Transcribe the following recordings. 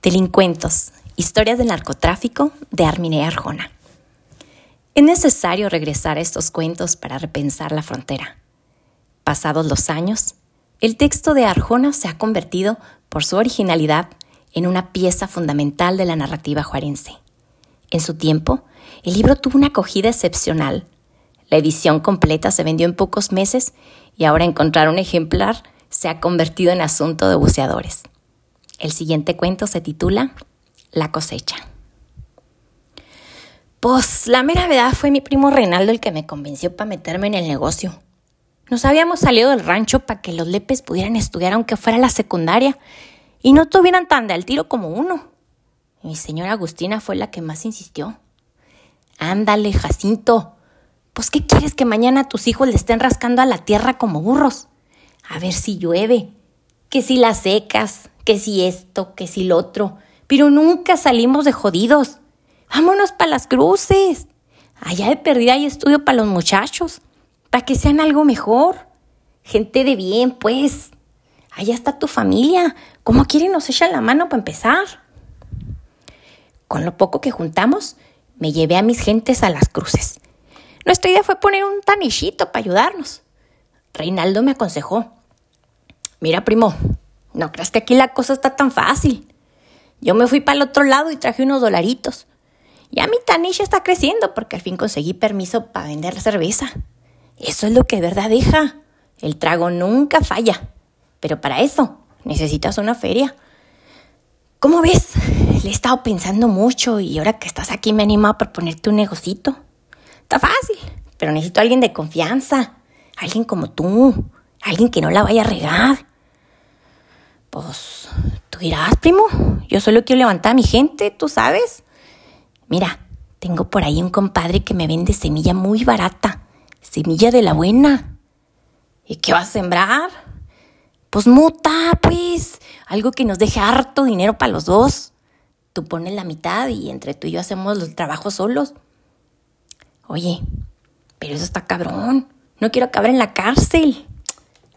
Delincuentos, historias del narcotráfico de Arminé Arjona. Es necesario regresar a estos cuentos para repensar la frontera. Pasados los años, el texto de Arjona se ha convertido, por su originalidad, en una pieza fundamental de la narrativa juarense. En su tiempo, el libro tuvo una acogida excepcional. La edición completa se vendió en pocos meses y ahora encontrar un ejemplar se ha convertido en asunto de buceadores. El siguiente cuento se titula La cosecha. Pues la mera verdad fue mi primo Reinaldo el que me convenció para meterme en el negocio. Nos habíamos salido del rancho para que los lepes pudieran estudiar aunque fuera la secundaria y no tuvieran tan de al tiro como uno. mi señora Agustina fue la que más insistió. Ándale, Jacinto. Pues, ¿qué quieres que mañana tus hijos le estén rascando a la tierra como burros? a ver si llueve, que si las secas, que si esto, que si lo otro, pero nunca salimos de jodidos. Vámonos para las cruces. Allá de perdida hay estudio para los muchachos, para que sean algo mejor. Gente de bien, pues. Allá está tu familia. ¿Cómo quieren nos echan la mano para empezar? Con lo poco que juntamos, me llevé a mis gentes a las cruces. Nuestra idea fue poner un tanichito para ayudarnos. Reinaldo me aconsejó. Mira, primo, no creas que aquí la cosa está tan fácil. Yo me fui para el otro lado y traje unos dolaritos. Ya mi tanisha está creciendo porque al fin conseguí permiso para vender cerveza. Eso es lo que de verdad deja. El trago nunca falla. Pero para eso necesitas una feria. ¿Cómo ves? Le he estado pensando mucho y ahora que estás aquí me he animado a proponerte un negocito. Está fácil, pero necesito a alguien de confianza. Alguien como tú. Alguien que no la vaya a regar. Pues, tú dirás, primo, yo solo quiero levantar a mi gente, tú sabes. Mira, tengo por ahí un compadre que me vende semilla muy barata, semilla de la buena. ¿Y qué va a sembrar? Pues muta, pues, algo que nos deje harto dinero para los dos. Tú pones la mitad y entre tú y yo hacemos los trabajos solos. Oye, pero eso está cabrón. No quiero acabar en la cárcel.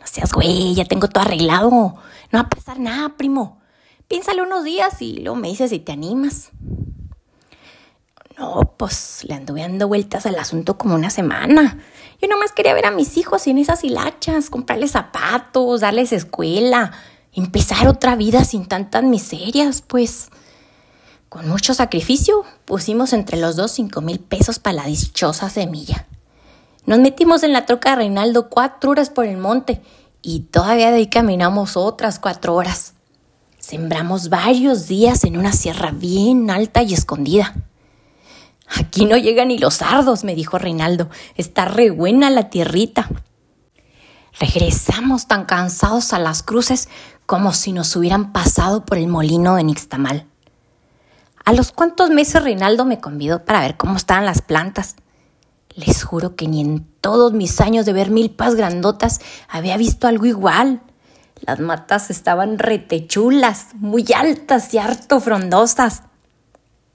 No seas güey, ya tengo todo arreglado. No va a pasar nada, primo. Piénsale unos días y luego me dices si te animas. No, pues le anduve dando vueltas al asunto como una semana. Yo nomás quería ver a mis hijos sin esas hilachas, comprarles zapatos, darles escuela, empezar otra vida sin tantas miserias, pues. Con mucho sacrificio pusimos entre los dos cinco mil pesos para la dichosa semilla. Nos metimos en la troca de Reinaldo cuatro horas por el monte y todavía de ahí caminamos otras cuatro horas. Sembramos varios días en una sierra bien alta y escondida. Aquí no llegan ni los sardos, me dijo Reinaldo. Está re buena la tierrita. Regresamos tan cansados a las cruces como si nos hubieran pasado por el molino de Nixtamal. A los cuantos meses Reinaldo me convidó para ver cómo estaban las plantas. Les juro que ni en todos mis años de ver milpas grandotas había visto algo igual. Las matas estaban retechulas, muy altas y harto frondosas.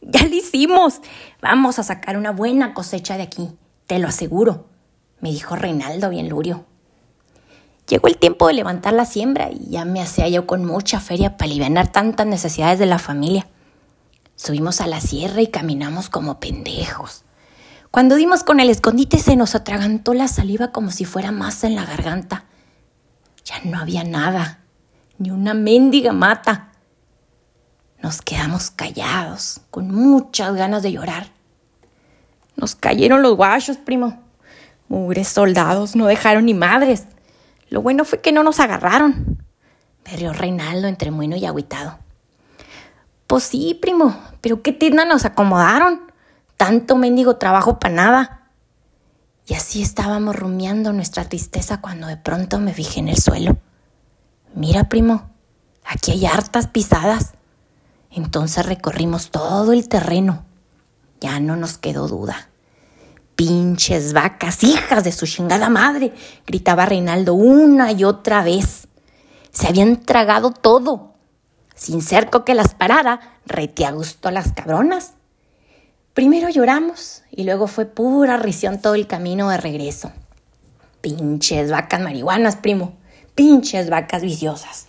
Ya lo hicimos. Vamos a sacar una buena cosecha de aquí, te lo aseguro, me dijo Reinaldo bien lurio. Llegó el tiempo de levantar la siembra y ya me hacía yo con mucha feria para aliviar tantas necesidades de la familia. Subimos a la sierra y caminamos como pendejos. Cuando dimos con el escondite se nos atragantó la saliva como si fuera masa en la garganta. Ya no había nada, ni una mendiga mata. Nos quedamos callados, con muchas ganas de llorar. Nos cayeron los guachos, primo. Mugres soldados, no dejaron ni madres. Lo bueno fue que no nos agarraron. Me Reinaldo entre muino y agüitado. Pues sí, primo, pero qué tienda nos acomodaron tanto mendigo trabajo para nada. Y así estábamos rumiando nuestra tristeza cuando de pronto me fijé en el suelo. Mira, primo, aquí hay hartas pisadas. Entonces recorrimos todo el terreno. Ya no nos quedó duda. Pinches vacas, hijas de su chingada madre, gritaba Reinaldo una y otra vez. Se habían tragado todo. Sin cerco que las parara, rete a gusto a las cabronas. Primero lloramos y luego fue pura risión todo el camino de regreso. Pinches vacas marihuanas, primo. Pinches vacas viciosas.